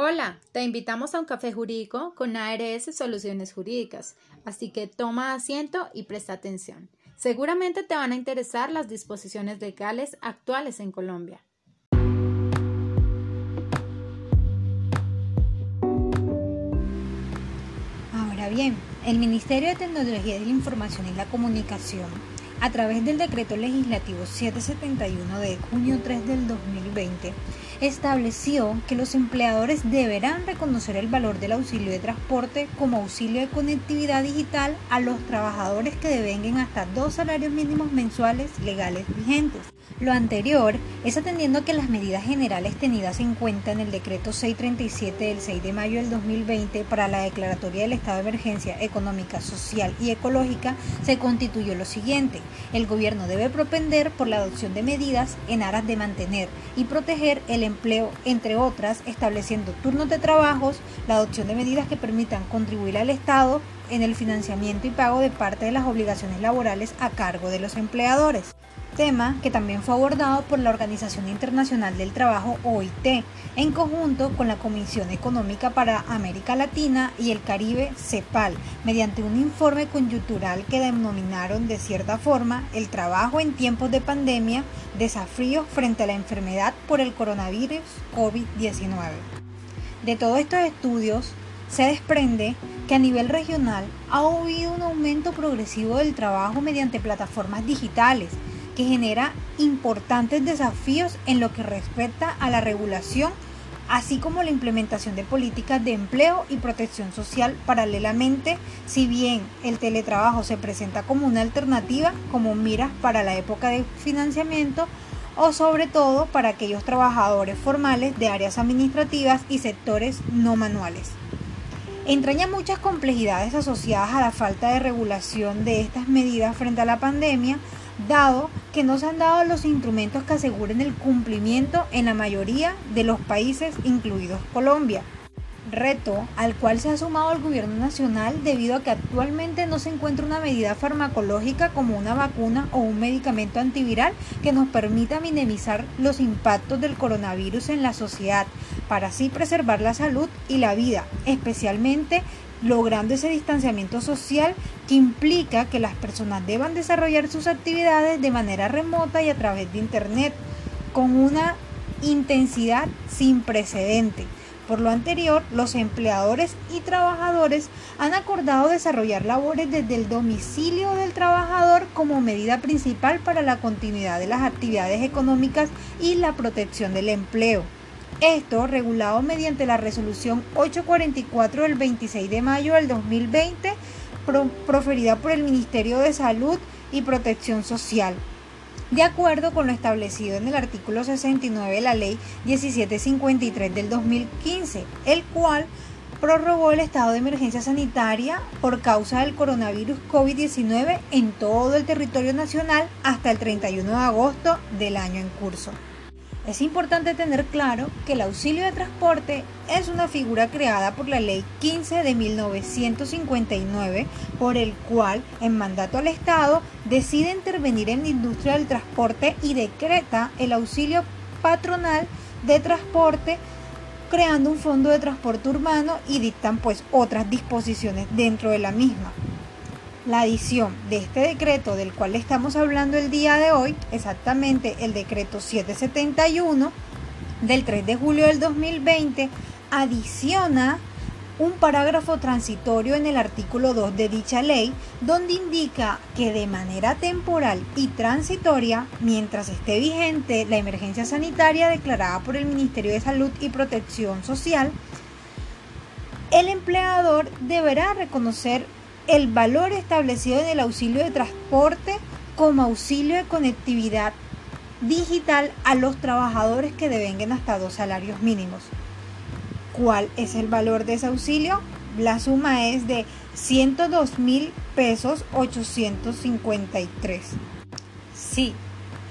Hola, te invitamos a un café jurídico con ARS Soluciones Jurídicas, así que toma asiento y presta atención. Seguramente te van a interesar las disposiciones legales actuales en Colombia. Ahora bien, el Ministerio de Tecnología de la Información y la Comunicación a través del decreto legislativo 771 de junio 3 del 2020, estableció que los empleadores deberán reconocer el valor del auxilio de transporte como auxilio de conectividad digital a los trabajadores que devenguen hasta dos salarios mínimos mensuales legales vigentes. Lo anterior es atendiendo que las medidas generales tenidas en cuenta en el decreto 637 del 6 de mayo del 2020 para la declaratoria del estado de emergencia económica, social y ecológica se constituyó lo siguiente. El gobierno debe propender por la adopción de medidas en aras de mantener y proteger el empleo, entre otras, estableciendo turnos de trabajos, la adopción de medidas que permitan contribuir al Estado en el financiamiento y pago de parte de las obligaciones laborales a cargo de los empleadores tema que también fue abordado por la Organización Internacional del Trabajo OIT, en conjunto con la Comisión Económica para América Latina y el Caribe CEPAL, mediante un informe coyuntural que denominaron de cierta forma el trabajo en tiempos de pandemia, desafíos frente a la enfermedad por el coronavirus COVID-19. De todos estos estudios, se desprende que a nivel regional ha habido un aumento progresivo del trabajo mediante plataformas digitales, que genera importantes desafíos en lo que respecta a la regulación, así como la implementación de políticas de empleo y protección social paralelamente, si bien el teletrabajo se presenta como una alternativa, como miras para la época de financiamiento, o sobre todo para aquellos trabajadores formales de áreas administrativas y sectores no manuales. Entraña muchas complejidades asociadas a la falta de regulación de estas medidas frente a la pandemia, dado que no se han dado los instrumentos que aseguren el cumplimiento en la mayoría de los países, incluidos Colombia. Reto al cual se ha sumado el gobierno nacional debido a que actualmente no se encuentra una medida farmacológica como una vacuna o un medicamento antiviral que nos permita minimizar los impactos del coronavirus en la sociedad, para así preservar la salud y la vida, especialmente logrando ese distanciamiento social que implica que las personas deban desarrollar sus actividades de manera remota y a través de Internet, con una intensidad sin precedente. Por lo anterior, los empleadores y trabajadores han acordado desarrollar labores desde el domicilio del trabajador como medida principal para la continuidad de las actividades económicas y la protección del empleo. Esto regulado mediante la resolución 844 del 26 de mayo del 2020, proferida por el Ministerio de Salud y Protección Social, de acuerdo con lo establecido en el artículo 69 de la Ley 1753 del 2015, el cual prorrogó el estado de emergencia sanitaria por causa del coronavirus COVID-19 en todo el territorio nacional hasta el 31 de agosto del año en curso. Es importante tener claro que el auxilio de transporte es una figura creada por la Ley 15 de 1959, por el cual, en mandato al Estado, decide intervenir en la industria del transporte y decreta el auxilio patronal de transporte creando un fondo de transporte urbano y dictan pues otras disposiciones dentro de la misma. La adición de este decreto del cual estamos hablando el día de hoy, exactamente el decreto 771 del 3 de julio del 2020, adiciona un parágrafo transitorio en el artículo 2 de dicha ley, donde indica que de manera temporal y transitoria, mientras esté vigente la emergencia sanitaria declarada por el Ministerio de Salud y Protección Social, el empleador deberá reconocer el valor establecido en el auxilio de transporte como auxilio de conectividad digital a los trabajadores que devenguen hasta dos salarios mínimos. ¿Cuál es el valor de ese auxilio? La suma es de 102 mil pesos 853. Sí,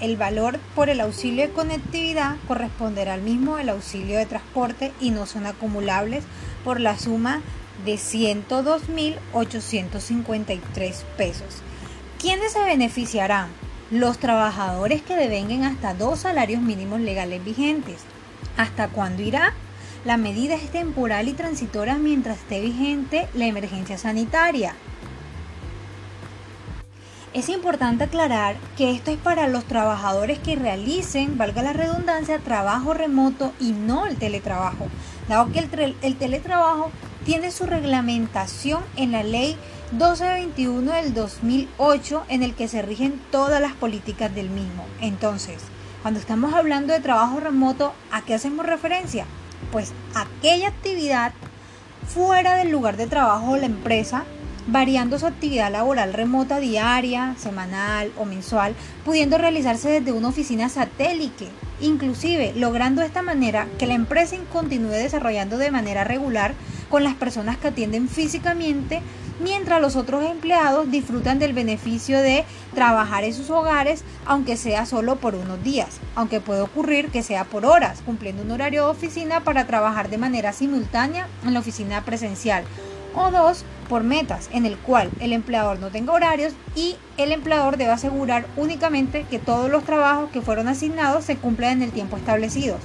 el valor por el auxilio de conectividad corresponderá al mismo del auxilio de transporte y no son acumulables por la suma de 102.853 pesos. ¿Quiénes se beneficiarán? Los trabajadores que devenguen hasta dos salarios mínimos legales vigentes. ¿Hasta cuándo irá? La medida es temporal y transitoria mientras esté vigente la emergencia sanitaria. Es importante aclarar que esto es para los trabajadores que realicen, valga la redundancia, trabajo remoto y no el teletrabajo, dado que el, teletrabajo tiene su reglamentación en la ley 1221 del 2008 en el que se rigen todas las políticas del mismo. Entonces, cuando estamos hablando de trabajo remoto, ¿a qué hacemos referencia? Pues aquella actividad fuera del lugar de trabajo o la empresa variando su actividad laboral remota diaria, semanal o mensual, pudiendo realizarse desde una oficina satélite, inclusive logrando de esta manera que la empresa continúe desarrollando de manera regular con las personas que atienden físicamente, mientras los otros empleados disfrutan del beneficio de trabajar en sus hogares, aunque sea solo por unos días, aunque puede ocurrir que sea por horas, cumpliendo un horario de oficina para trabajar de manera simultánea en la oficina presencial o dos por metas, en el cual el empleador no tenga horarios y el empleador debe asegurar únicamente que todos los trabajos que fueron asignados se cumplan en el tiempo establecido.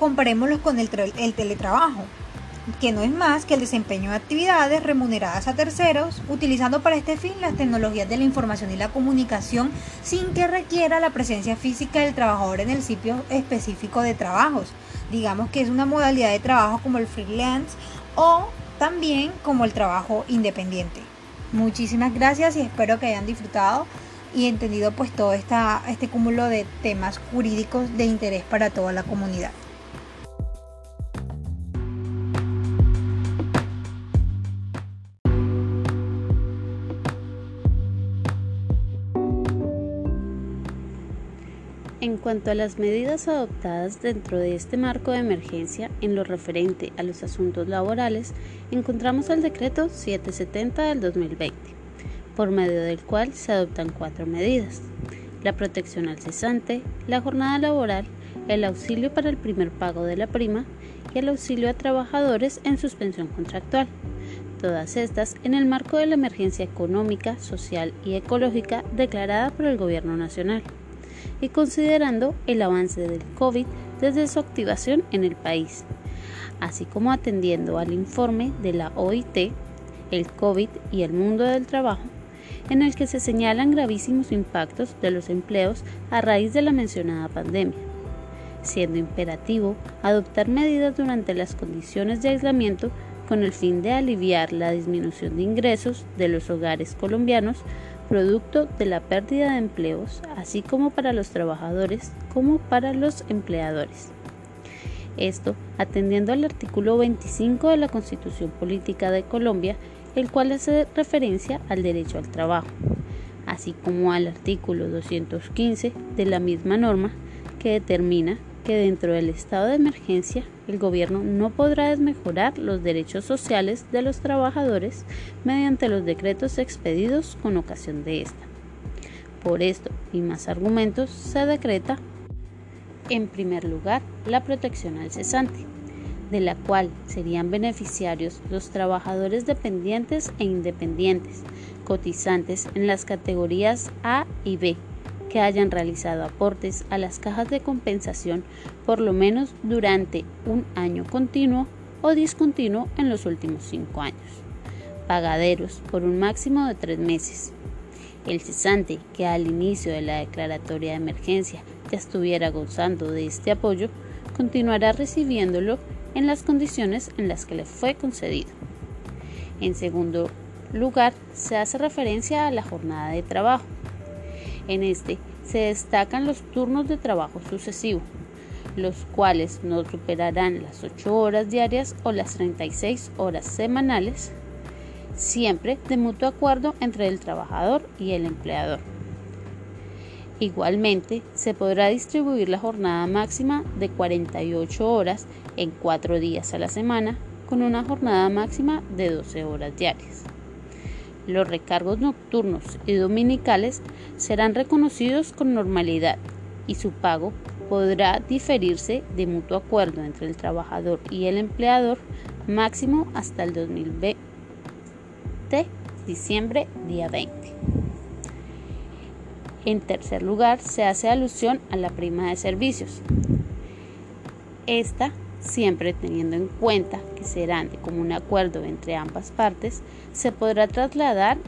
Comparémoslos con el, el teletrabajo, que no es más que el desempeño de actividades remuneradas a terceros, utilizando para este fin las tecnologías de la información y la comunicación sin que requiera la presencia física del trabajador en el sitio específico de trabajos. Digamos que es una modalidad de trabajo como el freelance o también como el trabajo independiente. Muchísimas gracias y espero que hayan disfrutado y entendido pues todo esta, este cúmulo de temas jurídicos de interés para toda la comunidad. Cuanto a las medidas adoptadas dentro de este marco de emergencia en lo referente a los asuntos laborales, encontramos el decreto 770 del 2020, por medio del cual se adoptan cuatro medidas. La protección al cesante, la jornada laboral, el auxilio para el primer pago de la prima y el auxilio a trabajadores en suspensión contractual. Todas estas en el marco de la emergencia económica, social y ecológica declarada por el Gobierno Nacional y considerando el avance del COVID desde su activación en el país, así como atendiendo al informe de la OIT, el COVID y el mundo del trabajo, en el que se señalan gravísimos impactos de los empleos a raíz de la mencionada pandemia, siendo imperativo adoptar medidas durante las condiciones de aislamiento con el fin de aliviar la disminución de ingresos de los hogares colombianos producto de la pérdida de empleos, así como para los trabajadores como para los empleadores. Esto atendiendo al artículo 25 de la Constitución Política de Colombia, el cual hace referencia al derecho al trabajo, así como al artículo 215 de la misma norma que determina que dentro del estado de emergencia el gobierno no podrá desmejorar los derechos sociales de los trabajadores mediante los decretos expedidos con ocasión de esta. Por esto y más argumentos se decreta, en primer lugar, la protección al cesante, de la cual serían beneficiarios los trabajadores dependientes e independientes, cotizantes en las categorías A y B que hayan realizado aportes a las cajas de compensación por lo menos durante un año continuo o discontinuo en los últimos cinco años. Pagaderos por un máximo de tres meses. El cesante que al inicio de la declaratoria de emergencia ya estuviera gozando de este apoyo, continuará recibiéndolo en las condiciones en las que le fue concedido. En segundo lugar, se hace referencia a la jornada de trabajo en este se destacan los turnos de trabajo sucesivo, los cuales no superarán las 8 horas diarias o las 36 horas semanales, siempre de mutuo acuerdo entre el trabajador y el empleador. Igualmente, se podrá distribuir la jornada máxima de 48 horas en 4 días a la semana con una jornada máxima de 12 horas diarias. Los recargos nocturnos y dominicales serán reconocidos con normalidad y su pago podrá diferirse de mutuo acuerdo entre el trabajador y el empleador máximo hasta el 2020, diciembre día 20. En tercer lugar, se hace alusión a la prima de servicios. Esta siempre teniendo en cuenta que serán de común acuerdo entre ambas partes, se podrá trasladar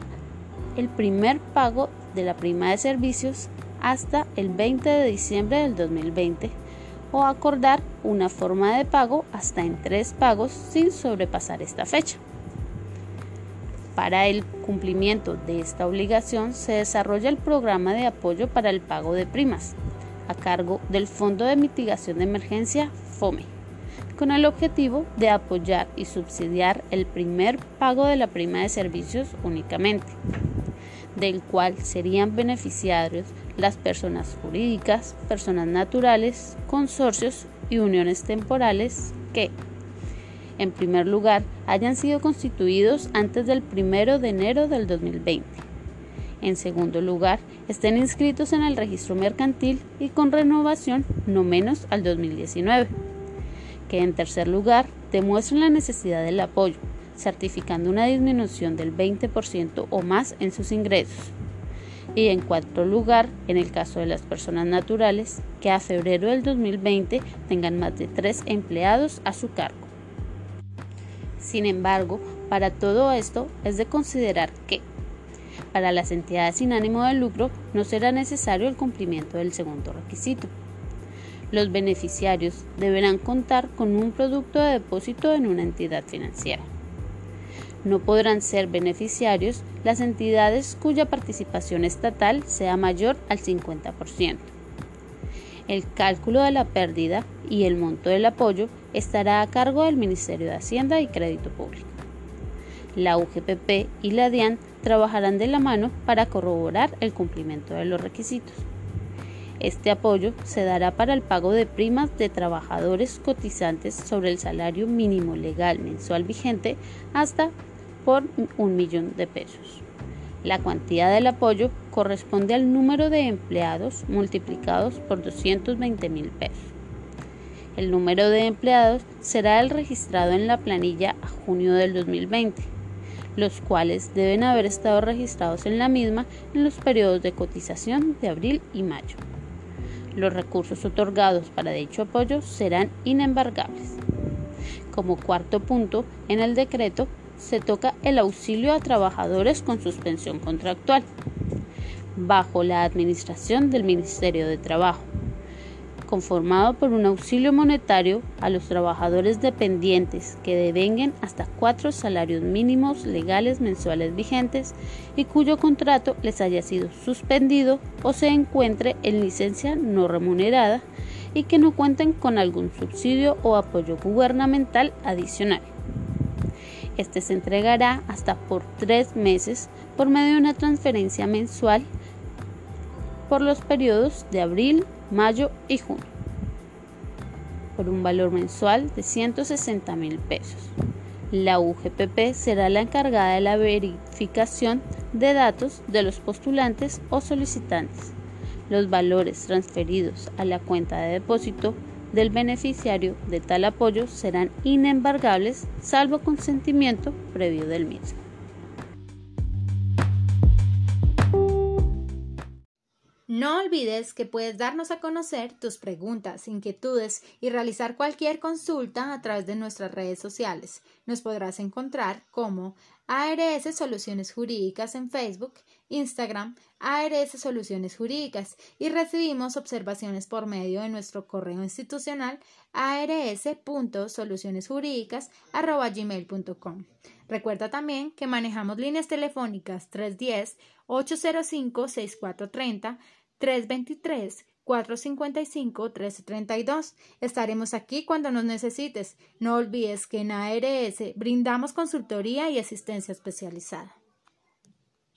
el primer pago de la prima de servicios hasta el 20 de diciembre del 2020 o acordar una forma de pago hasta en tres pagos sin sobrepasar esta fecha. Para el cumplimiento de esta obligación se desarrolla el programa de apoyo para el pago de primas a cargo del Fondo de Mitigación de Emergencia FOME, con el objetivo de apoyar y subsidiar el primer pago de la prima de servicios únicamente, del cual serían beneficiarios las personas jurídicas, personas naturales, consorcios y uniones temporales que, en primer lugar, hayan sido constituidos antes del 1 de enero del 2020. En segundo lugar, estén inscritos en el registro mercantil y con renovación no menos al 2019. Que en tercer lugar, demuestren la necesidad del apoyo, certificando una disminución del 20% o más en sus ingresos y en cuarto lugar, en el caso de las personas naturales, que a febrero del 2020 tengan más de tres empleados a su cargo. Sin embargo, para todo esto es de considerar que para las entidades sin ánimo de lucro no será necesario el cumplimiento del segundo requisito. Los beneficiarios deberán contar con un producto de depósito en una entidad financiera. No podrán ser beneficiarios las entidades cuya participación estatal sea mayor al 50%. El cálculo de la pérdida y el monto del apoyo estará a cargo del Ministerio de Hacienda y Crédito Público. La UGPP y la DIAN trabajarán de la mano para corroborar el cumplimiento de los requisitos. Este apoyo se dará para el pago de primas de trabajadores cotizantes sobre el salario mínimo legal mensual vigente hasta por un millón de pesos. La cuantía del apoyo corresponde al número de empleados multiplicados por 220 mil pesos. El número de empleados será el registrado en la planilla a junio del 2020, los cuales deben haber estado registrados en la misma en los periodos de cotización de abril y mayo. Los recursos otorgados para dicho apoyo serán inembargables. Como cuarto punto, en el decreto se toca el auxilio a trabajadores con suspensión contractual, bajo la administración del Ministerio de Trabajo, conformado por un auxilio monetario a los trabajadores dependientes que devenguen hasta cuatro salarios mínimos legales mensuales vigentes y cuyo contrato les haya sido suspendido o se encuentre en licencia no remunerada y que no cuenten con algún subsidio o apoyo gubernamental adicional. Este se entregará hasta por tres meses por medio de una transferencia mensual por los periodos de abril, mayo y junio, por un valor mensual de 160 mil pesos. La UGPP será la encargada de la verificación de datos de los postulantes o solicitantes. Los valores transferidos a la cuenta de depósito del beneficiario de tal apoyo serán inembargables salvo consentimiento previo del mismo. No olvides que puedes darnos a conocer tus preguntas, inquietudes y realizar cualquier consulta a través de nuestras redes sociales. Nos podrás encontrar como ARS Soluciones Jurídicas en Facebook, Instagram, ARS Soluciones Jurídicas y recibimos observaciones por medio de nuestro correo institucional ars.solucionesjurídicas.gmail.com. Recuerda también que manejamos líneas telefónicas 310-805-6430, 323 455-1332. Estaremos aquí cuando nos necesites. No olvides que en ARS brindamos consultoría y asistencia especializada.